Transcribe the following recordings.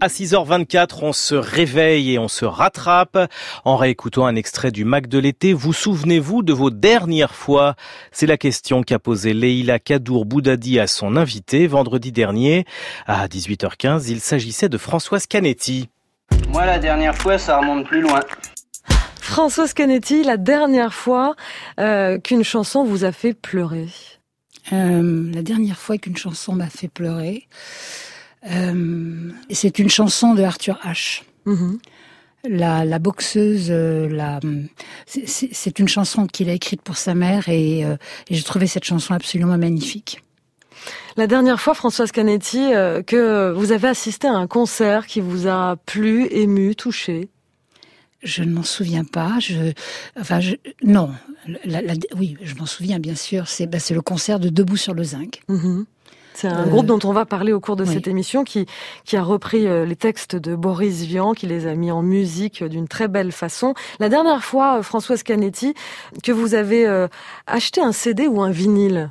À 6h24, on se réveille et on se rattrape. En réécoutant un extrait du Mac de l'été, vous souvenez-vous de vos dernières fois? C'est la question qu'a posée Leila Kadour Boudadi à son invité vendredi dernier. À 18h15, il s'agissait de Françoise Canetti. Moi, la dernière fois, ça remonte plus loin. Françoise Canetti, la dernière fois euh, qu'une chanson vous a fait pleurer euh, La dernière fois qu'une chanson m'a fait pleurer, euh, c'est une chanson de Arthur H. Mhm. La, la, boxeuse, euh, la, c'est une chanson qu'il a écrite pour sa mère et, euh, et j'ai trouvé cette chanson absolument magnifique. La dernière fois, Françoise Canetti, que vous avez assisté à un concert qui vous a plu, ému, touché je ne m'en souviens pas. Je, enfin, je, non. La, la, oui, je m'en souviens bien sûr. C'est bah, le concert de Debout sur le zinc. Mhm. C'est un groupe dont on va parler au cours de cette émission qui, qui a repris euh, les textes de Boris Vian, qui les a mis en musique d'une très belle façon. La dernière fois, euh, Françoise Canetti, que vous avez euh, acheté un CD ou un vinyle?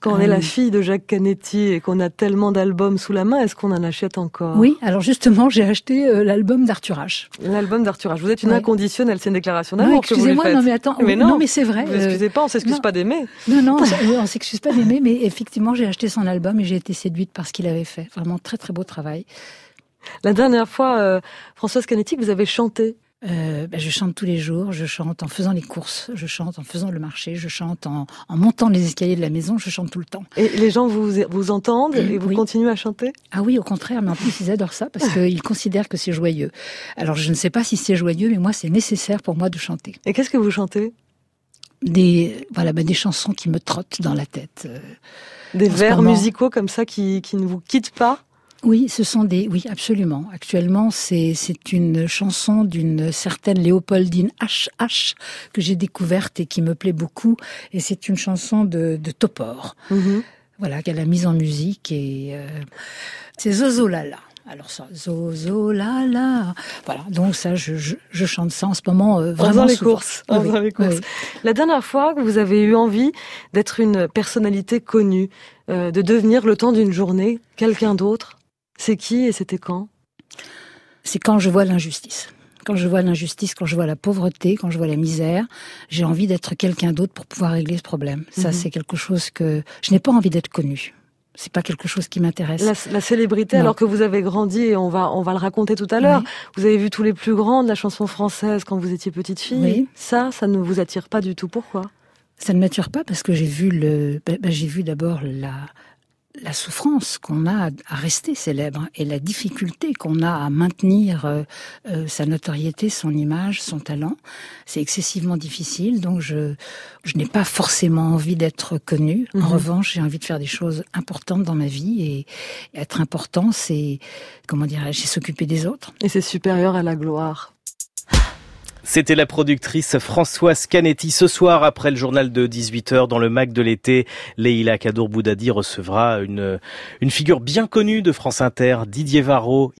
Quand on est la euh, fille de Jacques Canetti et qu'on a tellement d'albums sous la main, est-ce qu'on en achète encore? Oui, alors justement, j'ai acheté euh, l'album d'Arthur H. L'album d'Arthur H. Vous êtes une inconditionnelle, c'est une déclaration d'amour que vous Excusez-moi, non mais attends, mais non, mais c'est vrai. Vous excusez pas, on s'excuse pas d'aimer. Non, non, on s'excuse pas d'aimer, mais effectivement, j'ai acheté son album et j'ai été séduite par ce qu'il avait fait. Vraiment très très beau travail. La dernière fois, euh, Françoise Canetti, vous avez chanté euh, ben, je chante tous les jours, je chante en faisant les courses, je chante en faisant le marché, je chante en, en, montant les escaliers de la maison, je chante tout le temps. Et les gens vous, vous entendent et vous continuez à chanter? Ah oui, au contraire, mais en plus ils adorent ça parce qu'ils considèrent que c'est joyeux. Alors je ne sais pas si c'est joyeux, mais moi c'est nécessaire pour moi de chanter. Et qu'est-ce que vous chantez? Des voilà ben des chansons qui me trottent dans la tête. Euh, des vers musicaux comme ça qui, qui ne vous quittent pas? Oui, ce sont des. Oui, absolument. Actuellement, c'est c'est une chanson d'une certaine Léopoldine H.H. que j'ai découverte et qui me plaît beaucoup. Et c'est une chanson de, de Topor. Mhm. Voilà, qu'elle a mise en musique et euh, c'est Zozo Lala. Alors ça, Zozo Lala. Voilà, donc ça, je, je, chante ça en ce moment euh, vraiment. Dans les courses. Les courses. La dernière fois que vous avez eu envie d'être une personnalité connue, euh, de devenir le temps d'une journée quelqu'un d'autre? C'est qui et c'était quand? C'est quand je vois l'injustice. Quand je vois l'injustice, quand je vois la pauvreté, quand je vois la misère, j'ai envie d'être quelqu'un d'autre pour pouvoir régler ce problème. Ça, mhm. c'est quelque chose que je n'ai pas envie d'être connu. C'est pas quelque chose qui m'intéresse. La, célébrité, alors que vous avez grandi, et on va on va le raconter tout à l'heure. Vous avez vu tous les plus grands de la chanson française quand vous étiez petite fille. Oui. Ça, ça ne vous attire pas du tout. Pourquoi? Ça ne m'attire pas parce que j'ai vu le, ben, ben, j'ai vu d'abord la la souffrance qu'on a à rester célèbre et la difficulté qu'on a à maintenir euh, euh, sa notoriété, son image, son talent, c'est excessivement difficile. Donc je, je n'ai pas forcément envie d'être connue. En mhm. revanche, j'ai envie de faire des choses importantes dans ma vie et, être important, c'est comment dirais-je, s'occuper des autres. Et c'est supérieur à la gloire. C'était la productrice Françoise Canetti. Ce soir, après le journal de 18h, dans le Mac de l'été, Leïla Kadour Boudadi recevra une, une figure bien connue de France Inter, Didier Varro.